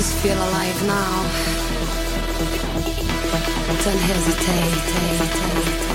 just feel alive now. Don't hesitate. hesitate.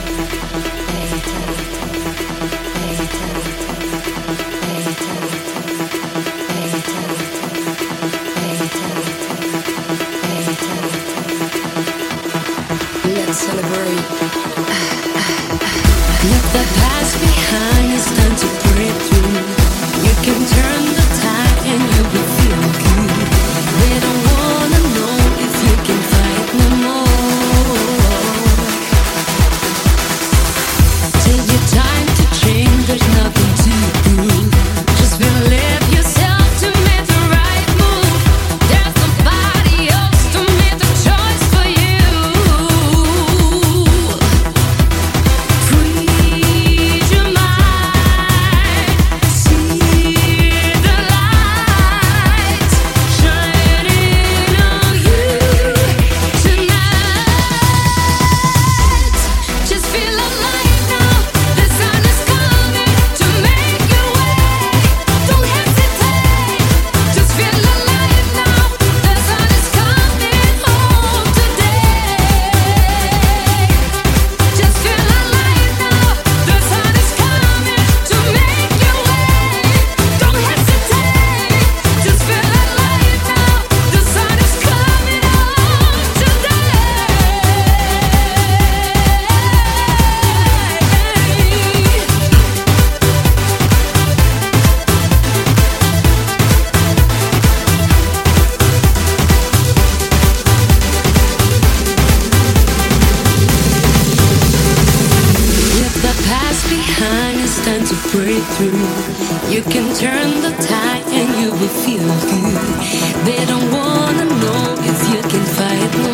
behind, it's time to break through. You can turn the tide and you will feel good. They don't wanna know if you can fight